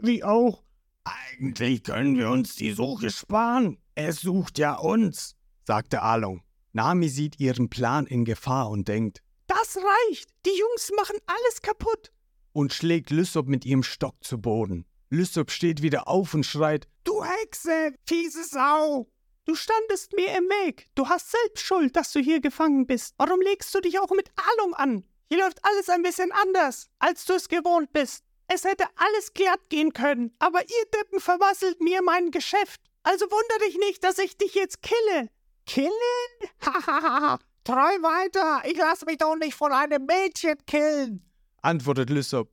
Wie auch. Eigentlich können wir uns die Suche sparen. Er sucht ja uns, sagte Along. Nami sieht ihren Plan in Gefahr und denkt: Das reicht. Die Jungs machen alles kaputt. Und schlägt Lysop mit ihrem Stock zu Boden. Lysop steht wieder auf und schreit: Du Hexe, fiese Sau! Du standest mir im Weg. Du hast selbst Schuld, dass du hier gefangen bist. Warum legst du dich auch mit Alung an? Hier läuft alles ein bisschen anders, als du es gewohnt bist. Es hätte alles glatt gehen können, aber ihr Deppen vermasselt mir mein Geschäft. Also wunder dich nicht, dass ich dich jetzt kille. Killen? Hahaha. Träum weiter. Ich lasse mich doch nicht von einem Mädchen killen. Antwortet Lysop.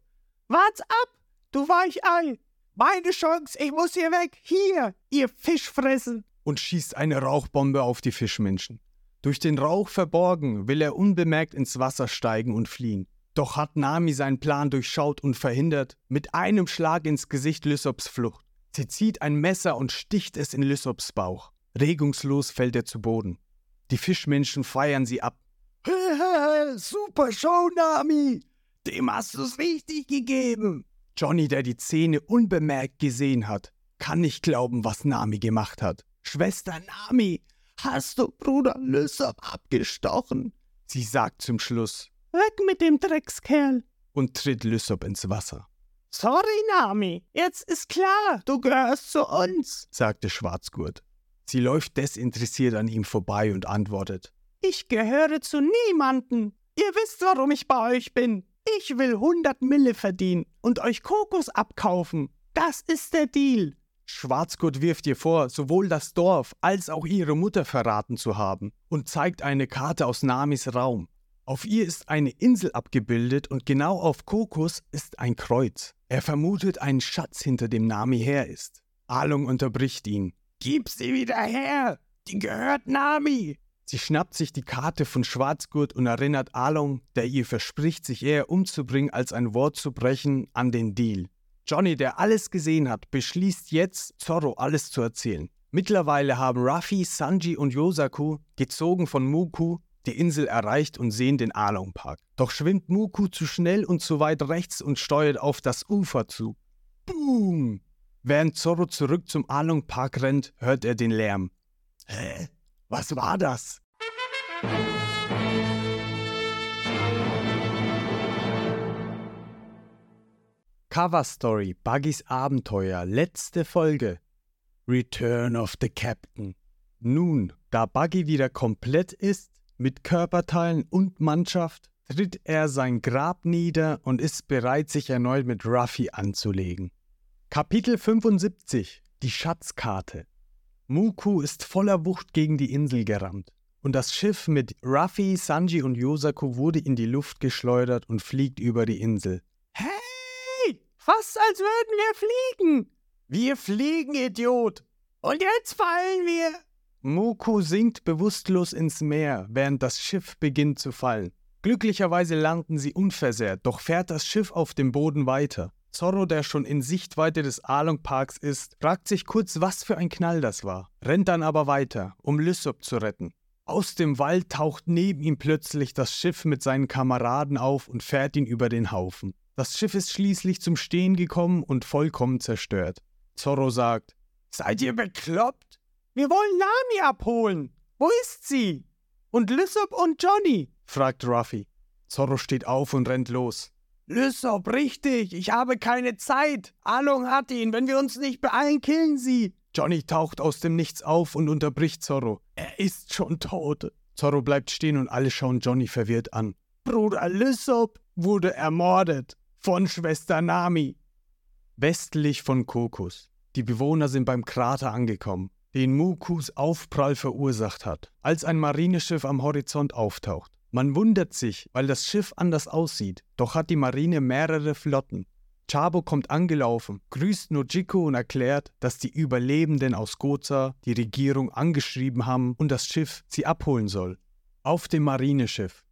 Wart's ab, du Weichei. Meine Chance, ich muss hier weg. Hier, ihr Fischfressen und schießt eine Rauchbombe auf die Fischmenschen. Durch den Rauch verborgen will er unbemerkt ins Wasser steigen und fliehen. Doch hat Nami seinen Plan durchschaut und verhindert mit einem Schlag ins Gesicht Lysops Flucht. Sie zieht ein Messer und sticht es in Lysops Bauch. Regungslos fällt er zu Boden. Die Fischmenschen feiern sie ab. Super Show, Nami! Dem hast du's richtig gegeben! Johnny, der die Szene unbemerkt gesehen hat, kann nicht glauben, was Nami gemacht hat. Schwester Nami, hast du Bruder Lysop abgestochen? Sie sagt zum Schluss: Weg mit dem Dreckskerl! und tritt Lysop ins Wasser. Sorry, Nami, jetzt ist klar, du gehörst zu uns, sagte Schwarzgurt. Sie läuft desinteressiert an ihm vorbei und antwortet: Ich gehöre zu niemanden. Ihr wisst, warum ich bei euch bin. Ich will 100 Mille verdienen und euch Kokos abkaufen. Das ist der Deal. Schwarzgurt wirft ihr vor, sowohl das Dorf als auch ihre Mutter verraten zu haben und zeigt eine Karte aus Namis Raum. Auf ihr ist eine Insel abgebildet und genau auf Kokos ist ein Kreuz. Er vermutet einen Schatz, hinter dem Nami her ist. Alung unterbricht ihn. Gib sie wieder her! Die gehört Nami! Sie schnappt sich die Karte von Schwarzgurt und erinnert Along, der ihr verspricht, sich eher umzubringen, als ein Wort zu brechen, an den Deal. Johnny, der alles gesehen hat, beschließt jetzt, Zorro alles zu erzählen. Mittlerweile haben Ruffy, Sanji und Yosaku, gezogen von Muku, die Insel erreicht und sehen den Along Park. Doch schwimmt Muku zu schnell und zu weit rechts und steuert auf das Ufer zu. Boom! Während Zorro zurück zum Along Park rennt, hört er den Lärm. Hä? Was war das? Cover Story Buggys Abenteuer, letzte Folge. Return of the Captain. Nun, da Buggy wieder komplett ist, mit Körperteilen und Mannschaft, tritt er sein Grab nieder und ist bereit, sich erneut mit Ruffy anzulegen. Kapitel 75 Die Schatzkarte Muku ist voller Wucht gegen die Insel gerammt und das Schiff mit Ruffy, Sanji und Yosaku wurde in die Luft geschleudert und fliegt über die Insel. Hey! Fast als würden wir fliegen! Wir fliegen, Idiot! Und jetzt fallen wir! Muku sinkt bewusstlos ins Meer, während das Schiff beginnt zu fallen. Glücklicherweise landen sie unversehrt, doch fährt das Schiff auf dem Boden weiter. Zorro, der schon in Sichtweite des Along Parks ist, fragt sich kurz, was für ein Knall das war, rennt dann aber weiter, um Lysop zu retten. Aus dem Wald taucht neben ihm plötzlich das Schiff mit seinen Kameraden auf und fährt ihn über den Haufen. Das Schiff ist schließlich zum Stehen gekommen und vollkommen zerstört. Zorro sagt, Seid ihr bekloppt? Wir wollen Nami abholen. Wo ist sie? Und Lysop und Johnny? fragt Ruffy. Zorro steht auf und rennt los. Lysop, richtig, ich habe keine Zeit. Along hat ihn, wenn wir uns nicht beeilen, killen sie. Johnny taucht aus dem Nichts auf und unterbricht Zorro. Er ist schon tot. Zorro bleibt stehen und alle schauen Johnny verwirrt an. Bruder Lysop wurde ermordet von Schwester Nami. Westlich von Kokos. Die Bewohner sind beim Krater angekommen, den Mukus Aufprall verursacht hat, als ein Marineschiff am Horizont auftaucht. Man wundert sich, weil das Schiff anders aussieht, doch hat die Marine mehrere Flotten. Chabo kommt angelaufen, grüßt Nojiko und erklärt, dass die Überlebenden aus Goza die Regierung angeschrieben haben und das Schiff sie abholen soll. Auf dem Marineschiff.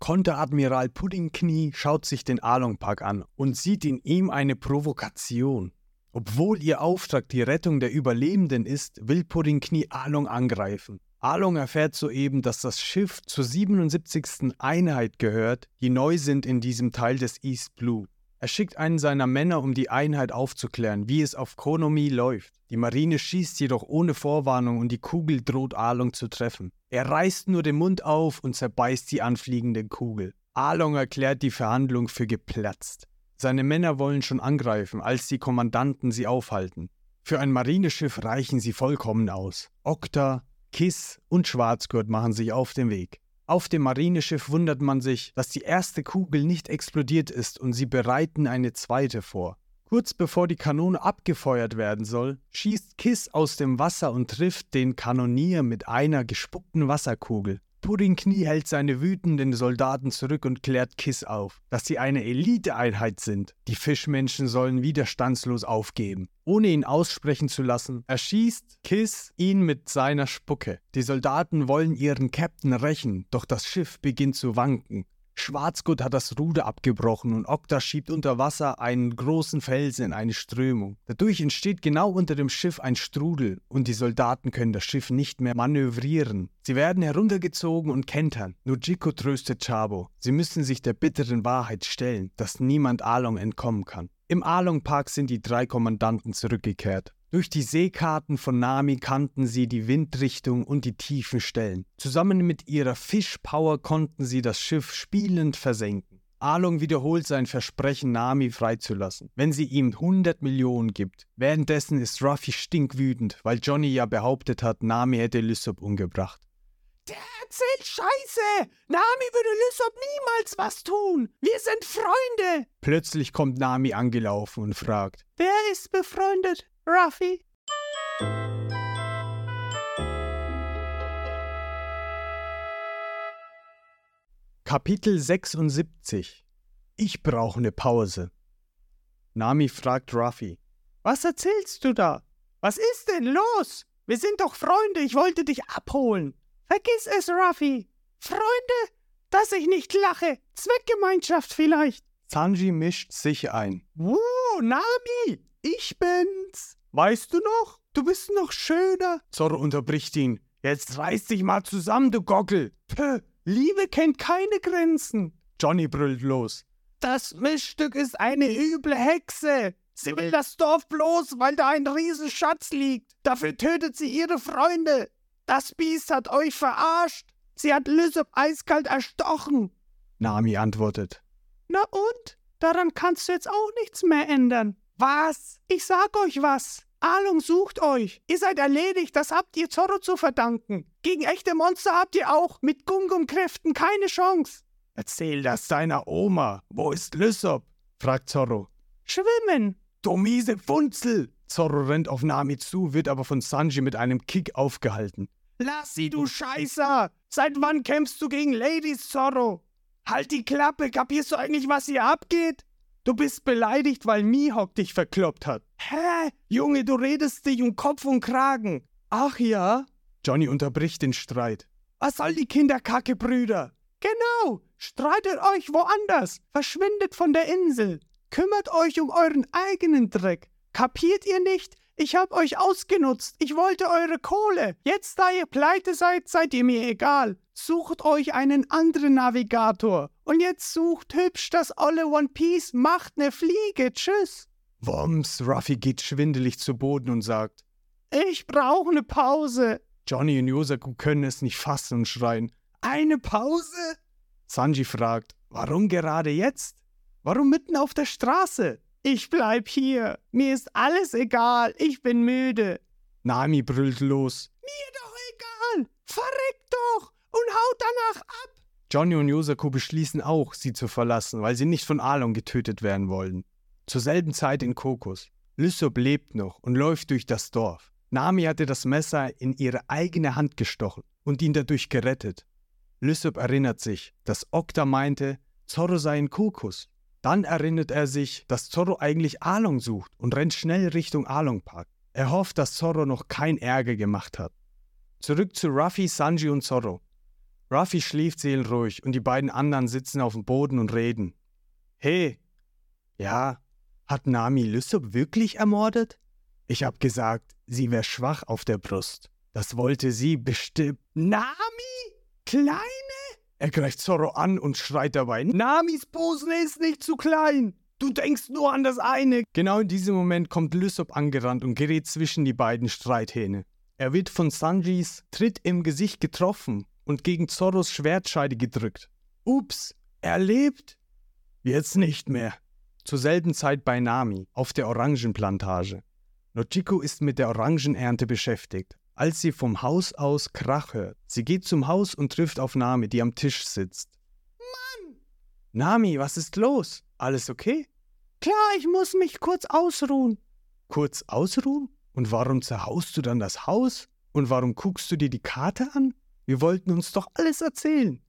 Konteradmiral Puddingknie schaut sich den Along Park an und sieht in ihm eine Provokation. Obwohl ihr Auftrag die Rettung der Überlebenden ist, will Puddingknie Along angreifen. Along erfährt soeben, dass das Schiff zur 77. Einheit gehört, die neu sind in diesem Teil des East Blue. Er schickt einen seiner Männer, um die Einheit aufzuklären, wie es auf Konomi läuft. Die Marine schießt jedoch ohne Vorwarnung und die Kugel droht Along zu treffen. Er reißt nur den Mund auf und zerbeißt die anfliegende Kugel. Along erklärt die Verhandlung für geplatzt. Seine Männer wollen schon angreifen, als die Kommandanten sie aufhalten. Für ein Marineschiff reichen sie vollkommen aus. Okta, Kiss und Schwarzgurt machen sich auf den Weg. Auf dem Marineschiff wundert man sich, dass die erste Kugel nicht explodiert ist und sie bereiten eine zweite vor. Kurz bevor die Kanone abgefeuert werden soll, schießt Kiss aus dem Wasser und trifft den Kanonier mit einer gespuckten Wasserkugel. Puddingknie hält seine wütenden Soldaten zurück und klärt Kiss auf, dass sie eine Eliteeinheit sind. Die Fischmenschen sollen widerstandslos aufgeben. Ohne ihn aussprechen zu lassen, erschießt Kiss ihn mit seiner Spucke. Die Soldaten wollen ihren Captain rächen, doch das Schiff beginnt zu wanken. Schwarzgurt hat das Ruder abgebrochen und Okta schiebt unter Wasser einen großen Felsen in eine Strömung. Dadurch entsteht genau unter dem Schiff ein Strudel und die Soldaten können das Schiff nicht mehr manövrieren. Sie werden heruntergezogen und kentern. Nujiko tröstet Chabo. Sie müssen sich der bitteren Wahrheit stellen, dass niemand Along entkommen kann. Im Along Park sind die drei Kommandanten zurückgekehrt. Durch die Seekarten von Nami kannten sie die Windrichtung und die tiefen Stellen. Zusammen mit ihrer Fischpower konnten sie das Schiff spielend versenken. Along wiederholt sein Versprechen, Nami freizulassen, wenn sie ihm 100 Millionen gibt. Währenddessen ist Ruffy stinkwütend, weil Johnny ja behauptet hat, Nami hätte Lysop umgebracht. Der erzählt Scheiße! Nami würde Lysop niemals was tun! Wir sind Freunde! Plötzlich kommt Nami angelaufen und fragt: Wer ist befreundet? Ruffy? Kapitel 76 Ich brauche eine Pause. Nami fragt Ruffy. Was erzählst du da? Was ist denn los? Wir sind doch Freunde, ich wollte dich abholen. Vergiss es, Ruffy. Freunde? Dass ich nicht lache. Zweckgemeinschaft vielleicht. Sanji mischt sich ein. Wuh, Nami, ich bin's. Weißt du noch? Du bist noch schöner. Zorro unterbricht ihn. Jetzt reiß dich mal zusammen, du Gockel. Puh, Liebe kennt keine Grenzen. Johnny brüllt los. Das Missstück ist eine üble Hexe. Sie will das Dorf bloß, weil da ein Riesenschatz liegt. Dafür tötet sie ihre Freunde. Das Biest hat euch verarscht. Sie hat Lysop eiskalt erstochen. Nami antwortet. Na und? Daran kannst du jetzt auch nichts mehr ändern. Was? Ich sag euch was. Alung sucht euch. Ihr seid erledigt, das habt ihr Zorro zu verdanken. Gegen echte Monster habt ihr auch mit Gungum-Kräften keine Chance. Erzähl das deiner Oma. Wo ist Lysop? fragt Zorro. Schwimmen. Du miese Funzel! Zorro rennt auf Nami zu, wird aber von Sanji mit einem Kick aufgehalten. Lass sie, du Scheißer! Seit wann kämpfst du gegen Ladies, Zorro? Halt die Klappe, kapierst du eigentlich, was hier abgeht? Du bist beleidigt, weil Mihawk dich verkloppt hat. Hä? Junge, du redest dich um Kopf und Kragen. Ach ja? Johnny unterbricht den Streit. Was soll die Kinderkacke, Brüder? Genau! Streitet euch woanders! Verschwindet von der Insel! Kümmert euch um euren eigenen Dreck. Kapiert ihr nicht? Ich hab euch ausgenutzt. Ich wollte eure Kohle. Jetzt, da ihr pleite seid, seid ihr mir egal. Sucht euch einen anderen Navigator. Und jetzt sucht hübsch das olle One Piece. Macht ne Fliege. Tschüss. Woms, Ruffy geht schwindelig zu Boden und sagt: Ich brauche ne Pause. Johnny und Yosaku können es nicht fassen und schreien: Eine Pause? Sanji fragt: Warum gerade jetzt? Warum mitten auf der Straße? Ich bleib hier. Mir ist alles egal. Ich bin müde. Nami brüllt los. Mir doch egal. Verreckt doch und haut danach ab. Johnny und Yosaku beschließen auch, sie zu verlassen, weil sie nicht von Alon getötet werden wollen. Zur selben Zeit in Kokos. Lysop lebt noch und läuft durch das Dorf. Nami hatte das Messer in ihre eigene Hand gestochen und ihn dadurch gerettet. Lysop erinnert sich, dass Okta meinte, Zorro sei in Kokos dann erinnert er sich, dass Zorro eigentlich Along sucht und rennt schnell Richtung Along Park. Er hofft, dass Zorro noch kein Ärger gemacht hat. Zurück zu Ruffy, Sanji und Zorro. Ruffy schläft seelenruhig und die beiden anderen sitzen auf dem Boden und reden. Hey, ja, hat Nami Lysop wirklich ermordet? Ich hab gesagt, sie wäre schwach auf der Brust. Das wollte sie bestimmt. Nami? Kleine? Er greift Zorro an und schreit dabei: Namis Posen ist nicht zu klein! Du denkst nur an das eine! Genau in diesem Moment kommt Lysop angerannt und gerät zwischen die beiden Streithähne. Er wird von Sanjis Tritt im Gesicht getroffen und gegen Zorros Schwertscheide gedrückt. Ups, er lebt! Jetzt nicht mehr. Zur selben Zeit bei Nami auf der Orangenplantage. Nochiko ist mit der Orangenernte beschäftigt als sie vom Haus aus Krach hört. Sie geht zum Haus und trifft auf Nami, die am Tisch sitzt. Mann! Nami, was ist los? Alles okay? Klar, ich muss mich kurz ausruhen. Kurz ausruhen? Und warum zerhaust du dann das Haus? Und warum guckst du dir die Karte an? Wir wollten uns doch alles erzählen.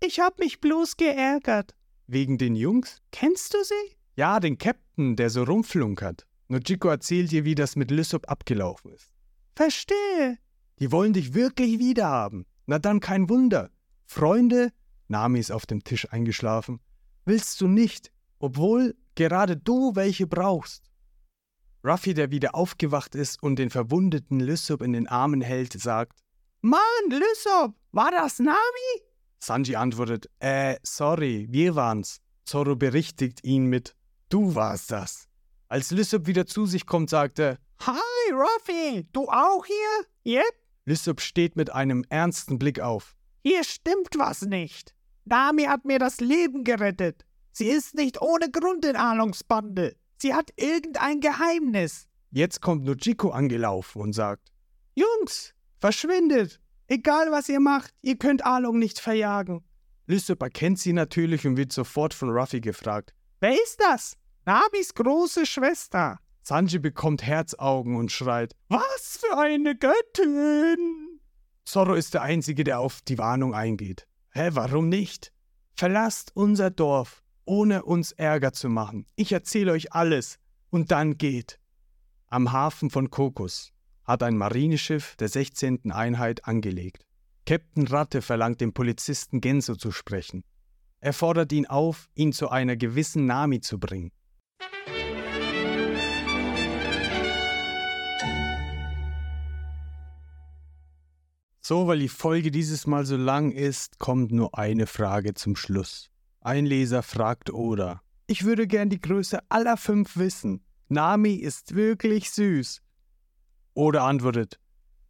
Ich hab mich bloß geärgert. Wegen den Jungs? Kennst du sie? Ja, den Captain, der so rumflunkert. Nojiko erzählt dir, wie das mit Lysop abgelaufen ist. Verstehe. Die wollen dich wirklich wiederhaben. Na dann kein Wunder. Freunde, Nami ist auf dem Tisch eingeschlafen, willst du nicht, obwohl gerade du welche brauchst. Ruffy, der wieder aufgewacht ist und den verwundeten Lysop in den Armen hält, sagt: Mann, Lysop, war das Nami? Sanji antwortet: Äh, sorry, wir waren's. Zoro berichtigt ihn mit: Du warst das. Als Lysop wieder zu sich kommt, sagt er: Hi, Ruffy, du auch hier? Yep. Lysop steht mit einem ernsten Blick auf. Hier stimmt was nicht. Nami hat mir das Leben gerettet. Sie ist nicht ohne Grund in Alongs Bande. Sie hat irgendein Geheimnis. Jetzt kommt Nojiko angelaufen und sagt: Jungs, verschwindet. Egal was ihr macht, ihr könnt Along nicht verjagen. Lysop erkennt sie natürlich und wird sofort von Ruffy gefragt: Wer ist das? Namis große Schwester. Sanji bekommt Herzaugen und schreit: Was für eine Göttin! Zorro ist der Einzige, der auf die Warnung eingeht. Hä, warum nicht? Verlasst unser Dorf, ohne uns Ärger zu machen. Ich erzähle euch alles. Und dann geht. Am Hafen von Kokos hat ein Marineschiff der 16. Einheit angelegt. Captain Ratte verlangt dem Polizisten Genso zu sprechen. Er fordert ihn auf, ihn zu einer gewissen Nami zu bringen. So, weil die Folge dieses Mal so lang ist, kommt nur eine Frage zum Schluss. Ein Leser fragt Oda. Ich würde gern die Größe aller fünf wissen. Nami ist wirklich süß. Oda antwortet.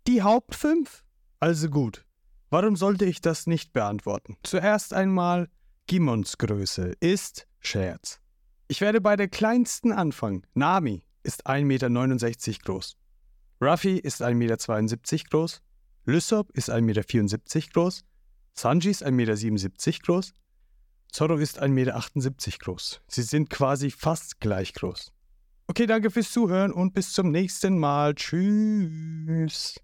Die Hauptfünf? Also gut. Warum sollte ich das nicht beantworten? Zuerst einmal, Gimons Größe ist Scherz. Ich werde bei der kleinsten anfangen. Nami ist 1,69 Meter groß. Ruffy ist 1,72 Meter groß. Lysop ist 1,74 Meter groß. Sanji ist 1,77 Meter groß. Zorro ist 1,78 Meter groß. Sie sind quasi fast gleich groß. Okay, danke fürs Zuhören und bis zum nächsten Mal. Tschüss.